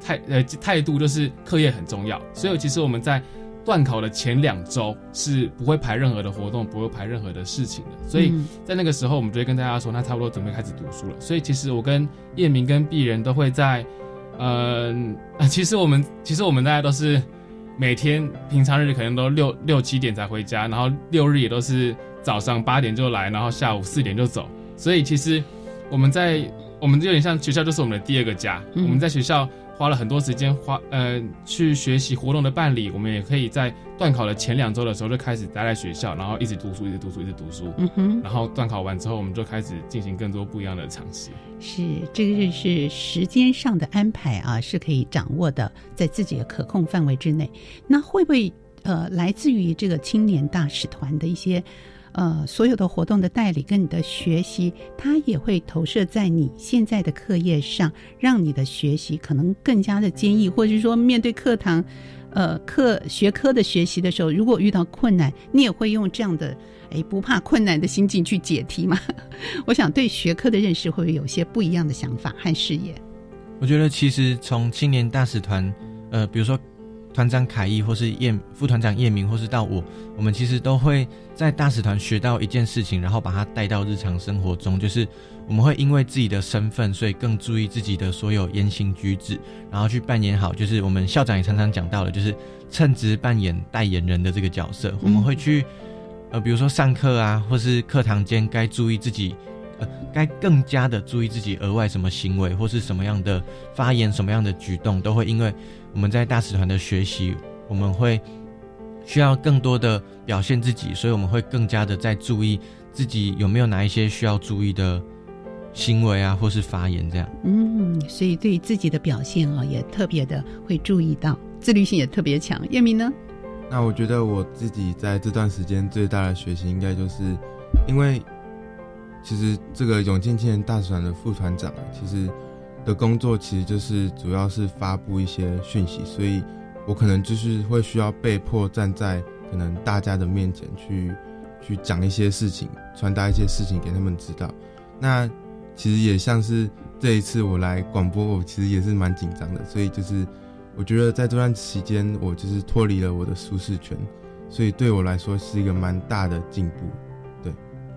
态呃态度，就是课业很重要。所以其实我们在断考的前两周是不会排任何的活动，不会排任何的事情的。所以在那个时候，我们就会跟大家说，那差不多准备开始读书了。所以其实我跟叶明跟鄙人都会在，嗯，其实我们其实我们大家都是每天平常日可能都六六七点才回家，然后六日也都是早上八点就来，然后下午四点就走。所以其实我们在我们有点像学校，就是我们的第二个家。我们在学校花了很多时间花呃去学习活动的办理，我们也可以在段考的前两周的时候就开始待在学校，然后一直读书，一直读书，一直读书。嗯哼。然后段考完之后，我们就开始进行更多不一样的尝试。是，这个是时间上的安排啊，是可以掌握的，在自己的可控范围之内。那会不会呃，来自于这个青年大使团的一些？呃，所有的活动的代理跟你的学习，它也会投射在你现在的课业上，让你的学习可能更加的坚毅，或者是说面对课堂，呃，课学科的学习的时候，如果遇到困难，你也会用这样的哎不怕困难的心境去解题吗？我想对学科的认识会不会有些不一样的想法和视野？我觉得其实从青年大使团，呃，比如说。团长凯毅，或是叶副团长叶明，或是到我，我们其实都会在大使团学到一件事情，然后把它带到日常生活中。就是我们会因为自己的身份，所以更注意自己的所有言行举止，然后去扮演好。就是我们校长也常常讲到的，就是称职扮演代言人的这个角色。我们会去，呃，比如说上课啊，或是课堂间该注意自己，呃，该更加的注意自己额外什么行为，或是什么样的发言，什么样的举动，都会因为。我们在大使团的学习，我们会需要更多的表现自己，所以我们会更加的在注意自己有没有哪一些需要注意的行为啊，或是发言这样。嗯，所以对于自己的表现啊，也特别的会注意到，自律性也特别强。叶明呢？那我觉得我自己在这段时间最大的学习，应该就是因为其实这个永庆青年大使团的副团长啊，其实。的工作其实就是主要是发布一些讯息，所以我可能就是会需要被迫站在可能大家的面前去去讲一些事情，传达一些事情给他们知道。那其实也像是这一次我来广播，我其实也是蛮紧张的，所以就是我觉得在这段期间，我就是脱离了我的舒适圈，所以对我来说是一个蛮大的进步。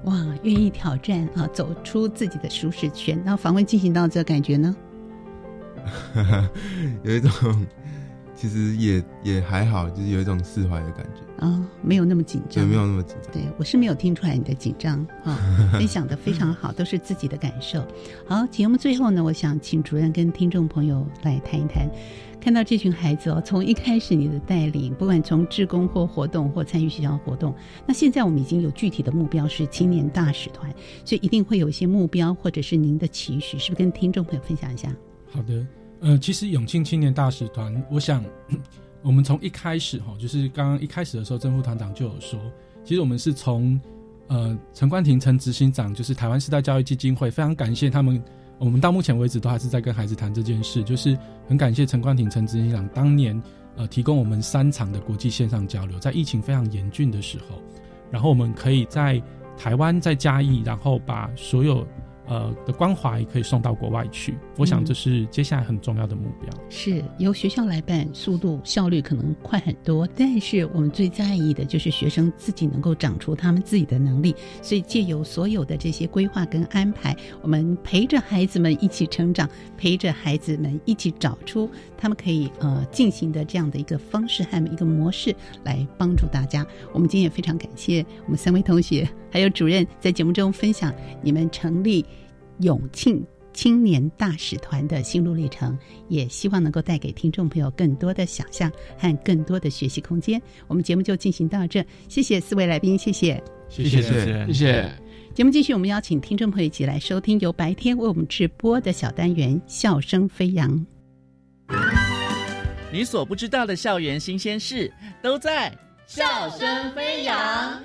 对，哇，愿意挑战啊，走出自己的舒适圈。那访问进行到这感觉呢？有一种，其实也也还好，就是有一种释怀的感觉啊，没有那么紧张，对，没有那么紧张。对我是没有听出来你的紧张啊，分享的非常好，都是自己的感受。好，节目最后呢，我想请主任跟听众朋友来谈一谈，看到这群孩子哦，从一开始你的带领，不管从志工或活动或参与学校活动，那现在我们已经有具体的目标是青年大使团，所以一定会有一些目标或者是您的期许，是不是跟听众朋友分享一下？好的。呃，其实永庆青年大使团，我想，我们从一开始哈，就是刚刚一开始的时候，郑副团长就有说，其实我们是从呃陈冠廷陈执行长，就是台湾时代教育基金会，非常感谢他们，我们到目前为止都还是在跟孩子谈这件事，就是很感谢陈冠廷陈执行长当年呃提供我们三场的国际线上交流，在疫情非常严峻的时候，然后我们可以在台湾在嘉义，然后把所有。呃的关怀可以送到国外去，我想这是接下来很重要的目标。是由学校来办，速度效率可能快很多，但是我们最在意的就是学生自己能够长出他们自己的能力。所以借由所有的这些规划跟安排，我们陪着孩子们一起成长，陪着孩子们一起找出他们可以呃进行的这样的一个方式和一个模式，来帮助大家。我们今天也非常感谢我们三位同学还有主任在节目中分享你们成立。永庆青年大使团的心路历程，也希望能够带给听众朋友更多的想象和更多的学习空间。我们节目就进行到这，谢谢四位来宾，谢谢，谢谢，谢谢。节目继续，我们邀请听众朋友一起来收听由白天为我们直播的小单元《笑声飞扬》。你所不知道的校园新鲜事，都在《笑声飞扬》。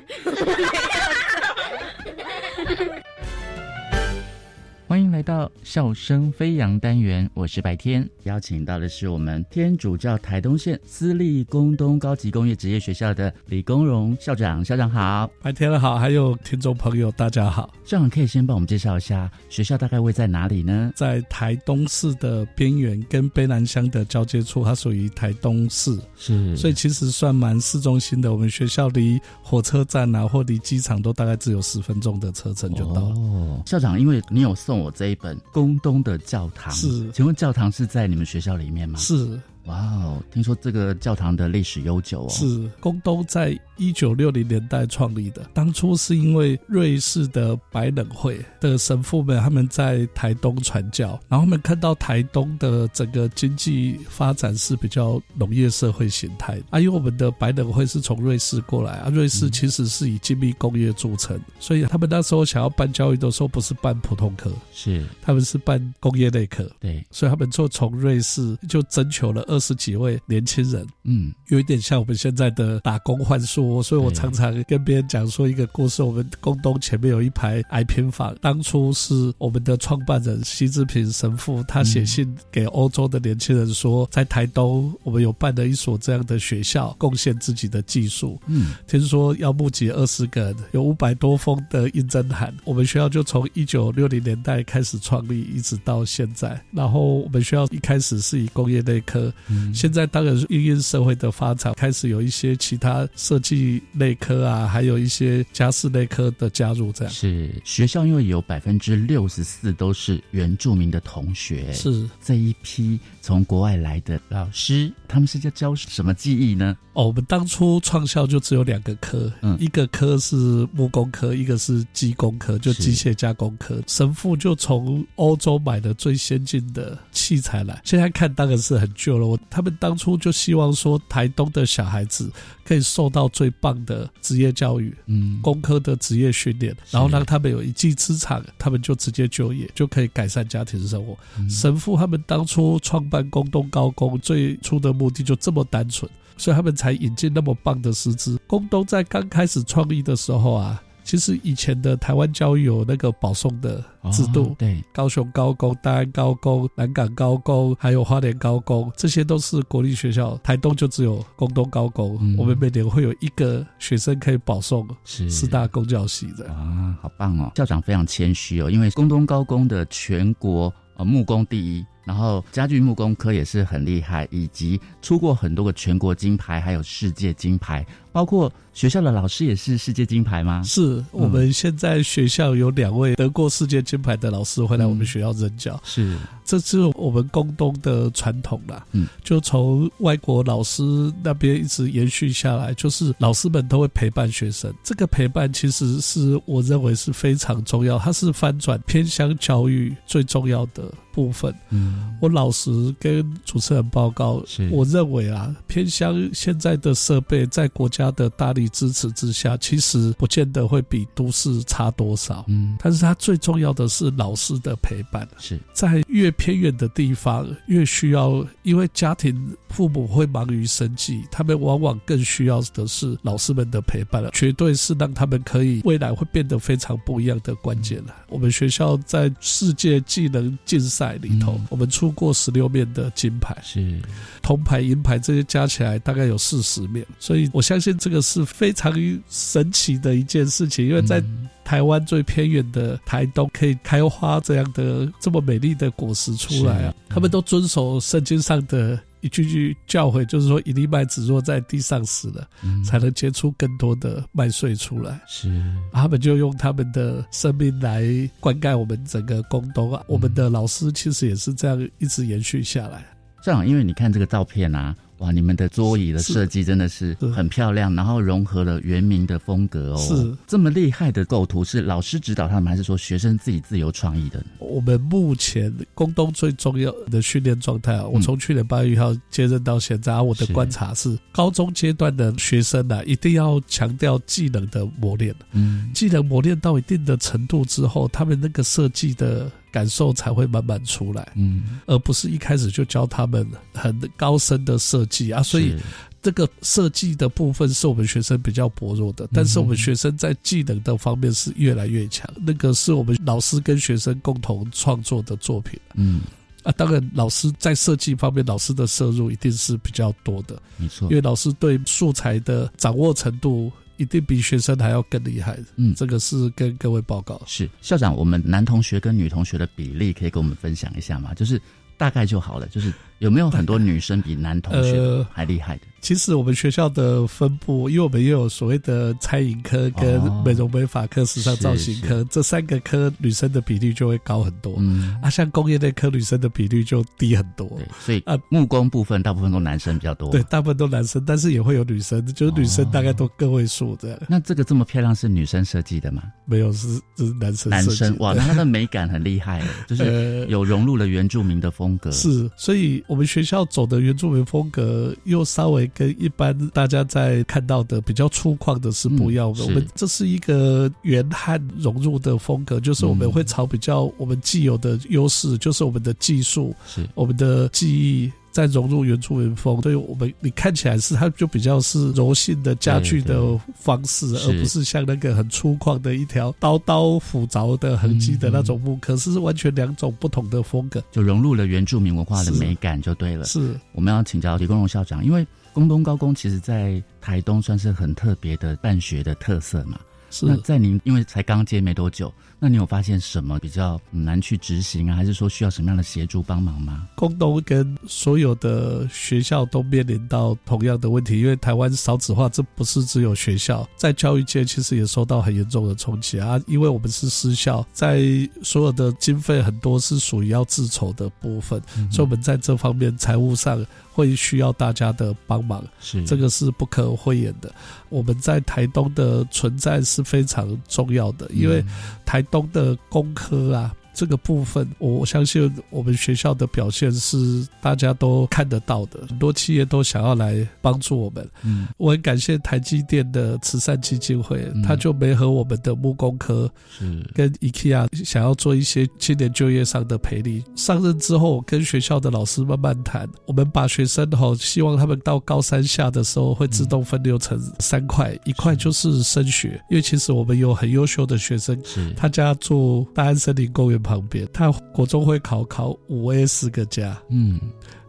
欢迎来到笑声飞扬单元，我是白天，邀请到的是我们天主教台东县私立工东高级工业职业学校的李公荣校长，校长好，白天好，还有听众朋友大家好，校长可以先帮我们介绍一下学校大概位在哪里呢？在台东市的边缘，跟卑南乡的交界处，它属于台东市，是，所以其实算蛮市中心的。我们学校离火车站啊，或离机场都大概只有十分钟的车程就到了。哦，校长，因为你有送。我这一本宫东的教堂。是，请问教堂是在你们学校里面吗？是，哇哦，听说这个教堂的历史悠久哦。是宫东在一九六零年代创立的，当初是因为瑞士的白冷会的神父们他们在台东传教，然后他们看到台东的整个经济发展是比较农业社会形态啊，因为我们的白冷会是从瑞士过来啊，瑞士其实是以精密工业著称，所以他们那时候想要办教育的时候，不是办普通科，是。他们是办工业类科，对，所以他们就从瑞士就征求了二十几位年轻人，嗯，有一点像我们现在的打工换宿，所以我常常跟别人讲说一个故事：我们宫东前面有一排矮平房，当初是我们的创办人西志平神父，他写信给欧洲的年轻人说，在台东我们有办了一所这样的学校，贡献自己的技术。嗯，听说要募集二十个人，有五百多封的应征函。我们学校就从一九六零年代开始创立，一直到现在。然后我们学校一开始是以工业类科，现在当然是因应社会的发展，开始有一些其他设计类科啊，还有一些家事类科的加入。这样是学校，因为有百分之六十四都是原住民的同学，是这一批从国外来的老师，他们是在教什么技艺呢？哦，我们当初创校就只有两个科，嗯，一个科是木工科，一个是机工科，就机械加工科。神父就从欧洲买的最先进的器材来，现在看当然是很旧了。我他们当初就希望说，台东的小孩子可以受到最棒的职业教育，嗯，工科的职业训练，然后让他们有一技之长，他们就直接就业，就可以改善家庭生活。神父他们当初创办工东高工最初的目的就这么单纯。所以他们才引进那么棒的师资。工东在刚开始创立的时候啊，其实以前的台湾教育有那个保送的制度，对，高雄高工、大安高工、南港高工，还有花莲高工，这些都是国立学校。台东就只有工东高工，我们每年会有一个学生可以保送四大公教系的啊，好棒哦！校长非常谦虚哦，因为工东高工的全国呃木工第一。然后家具木工科也是很厉害，以及出过很多个全国金牌，还有世界金牌，包括学校的老师也是世界金牌吗？是我们现在学校有两位得过世界金牌的老师会来我们学校任教，是。这是我们宫东的传统啦。嗯，就从外国老师那边一直延续下来，就是老师们都会陪伴学生，这个陪伴其实是我认为是非常重要，它是翻转偏乡教育最重要的部分。嗯，我老实跟主持人报告，我认为啊，偏乡现在的设备在国家的大力支持之下，其实不见得会比都市差多少。嗯，但是它最重要的是老师的陪伴。是在越偏远的地方，越需要，因为家庭父母会忙于生计，他们往往更需要的是老师们的陪伴了，绝对是让他们可以未来会变得非常不一样的关键了。我们学校在世界技能竞赛里头，我们出过十六面的金牌，是铜牌、银牌这些加起来大概有四十面，所以我相信这个是非常神奇的一件事情，因为在台湾最偏远的台东可以开花这样的这么美丽的果实出来啊！他们都遵守圣经上的一句句教诲，就是说一粒麦子若在地上死了，才能结出更多的麦穗出来。是，他们就用他们的生命来灌溉我们整个宫东啊！我们的老师其实也是这样一直延续下来。这样，因为你看这个照片啊。哇，你们的桌椅的设计真的是很漂亮，然后融合了原民的风格哦。是这么厉害的构图，是老师指导他们，还是说学生自己自由创意的？我们目前宫东最重要的训练状态啊，我从去年八月一号接任到现在，我的观察是，高中阶段的学生啊，一定要强调技能的磨练。嗯，技能磨练到一定的程度之后，他们那个设计的感受才会慢慢出来。嗯，而不是一开始就教他们很高深的设计啊，所以这个设计的部分是我们学生比较薄弱的，但是我们学生在技能的方面是越来越强。那个是我们老师跟学生共同创作的作品。嗯，啊，当然老师在设计方面，老师的摄入一定是比较多的，没错，因为老师对素材的掌握程度一定比学生还要更厉害。嗯，这个是跟各位报告。是校长，我们男同学跟女同学的比例可以跟我们分享一下吗？就是大概就好了，就是有没有很多女生比男同学还厉害的？其实我们学校的分布，因为我们也有所谓的餐饮科、跟美容美发科、时尚造型科这三个科，女生的比率就会高很多。嗯，啊，像工业类科女生的比率就低很多。对，所以啊，木工部分大部分都男生比较多。对，大部分都男生，但是也会有女生，就是女生大概都个位数的。那这个这么漂亮是女生设计的吗？没有，是是男生。男生哇，那它的美感很厉害，就是 有融入了原住民的风格。是，所以我们学校走的原住民风格又稍微跟一般大家在看到的比较粗犷的是不一样的。我们这是一个原汉融入的风格，就是我们会朝比较我们既有的优势，就是我们的技术，我们的技艺。再融入原住民风，所以我们你看起来是它就比较是柔性的家具的方式，而不是像那个很粗犷的一条刀刀斧凿的痕迹的那种木刻，是完全两种不同的风格，就融入了原住民文化的美感就对了。是，我们要请教李公荣校长，因为宫东高工其实在台东算是很特别的办学的特色嘛。那在您因为才刚接没多久。那你有发现什么比较难去执行啊？还是说需要什么样的协助帮忙吗？工东跟所有的学校都面临到同样的问题，因为台湾少子化，这不是只有学校，在教育界其实也受到很严重的冲击啊。因为我们是私校，在所有的经费很多是属于要自筹的部分，所以我们在这方面财务上会需要大家的帮忙，是这个是不可讳言的。我们在台东的存在是非常重要的，因为台。东的工科啊。这个部分，我相信我们学校的表现是大家都看得到的，很多企业都想要来帮助我们。嗯，我很感谢台积电的慈善基金会，他就没和我们的木工科是跟 IKEA 想要做一些青年就业上的培力。上任之后，跟学校的老师慢慢谈，我们把学生哈，希望他们到高三下的时候会自动分流成三块，一块就是升学，因为其实我们有很优秀的学生，他家住大安森林公园。旁边，他国中会考考五 A 四个加，嗯，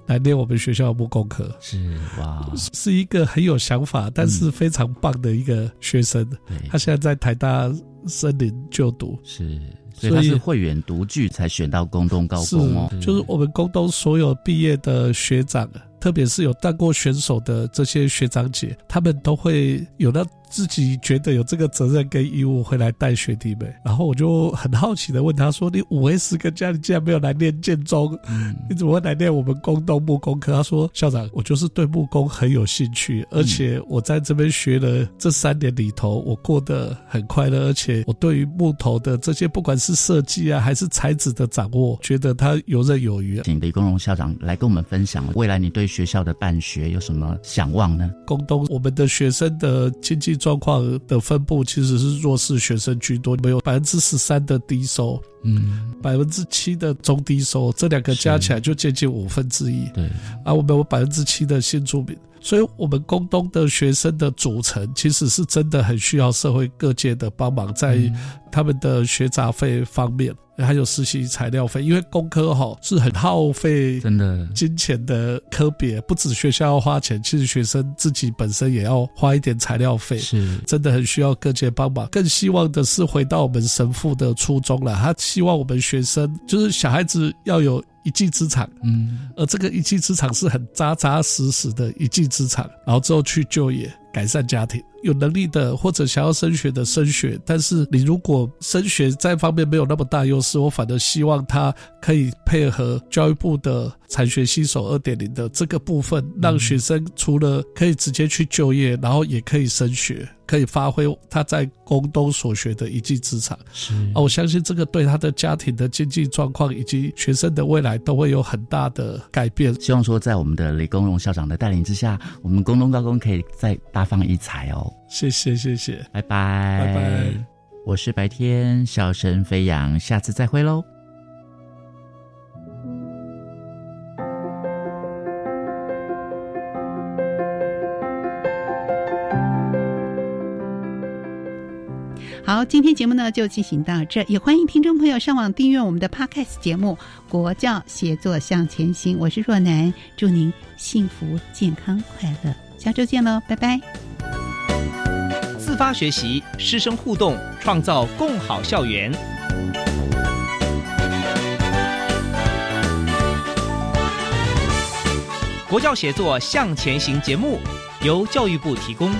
来念我们学校的木工课，是哇，是一个很有想法，但是非常棒的一个学生。他现在在台大森林就读，是，所以他是会员独具才选到工东高工哦，就是我们工东所有毕业的学长，特别是有当过选手的这些学长姐，他们都会有那。自己觉得有这个责任跟义务会来带学弟妹，然后我就很好奇的问他说：“你五 S 跟家里竟然没有来练建中，你怎么会来练我们工东木工科？”他说：“校长，我就是对木工很有兴趣，而且我在这边学了这三年里头，我过得很快乐，而且我对于木头的这些不管是设计啊还是材质的掌握，觉得他游刃有余。”请李公荣校长来跟我们分享未来你对学校的办学有什么想望呢？工东我们的学生的经济。状况的分布其实是弱势学生居多，没有百分之十三的低收，嗯，百分之七的中低收，这两个加起来就接近五分之一。对，啊我们有百分之七的新住民，所以我们工东的学生的组成其实是真的很需要社会各界的帮忙，在他们的学杂费方面。还有实习材料费，因为工科哈是很耗费真的金钱的科别，不止学校要花钱，其实学生自己本身也要花一点材料费，是真的很需要各界帮忙。更希望的是回到我们神父的初衷了，他希望我们学生就是小孩子要有一技之长，嗯，而这个一技之长是很扎扎实实的一技之长，然后之后去就业。改善家庭，有能力的或者想要升学的升学，但是你如果升学在方面没有那么大优势，我反而希望他可以配合教育部的产学新手二点零的这个部分，让学生除了可以直接去就业，然后也可以升学。可以发挥他在宫东所学的一技之长，是啊，我相信这个对他的家庭的经济状况以及学生的未来都会有很大的改变。希望说，在我们的李公荣校长的带领之下，我们宫东高工可以再大放异彩哦。谢谢，谢谢，拜拜，拜拜。我是白天笑声飞扬，下次再会喽。好，今天节目呢就进行到这，也欢迎听众朋友上网订阅我们的 Podcast 节目《国教协作向前行》，我是若楠，祝您幸福、健康、快乐，下周见喽，拜拜。自发学习，师生互动，创造共好校园。国教协作向前行节目由教育部提供。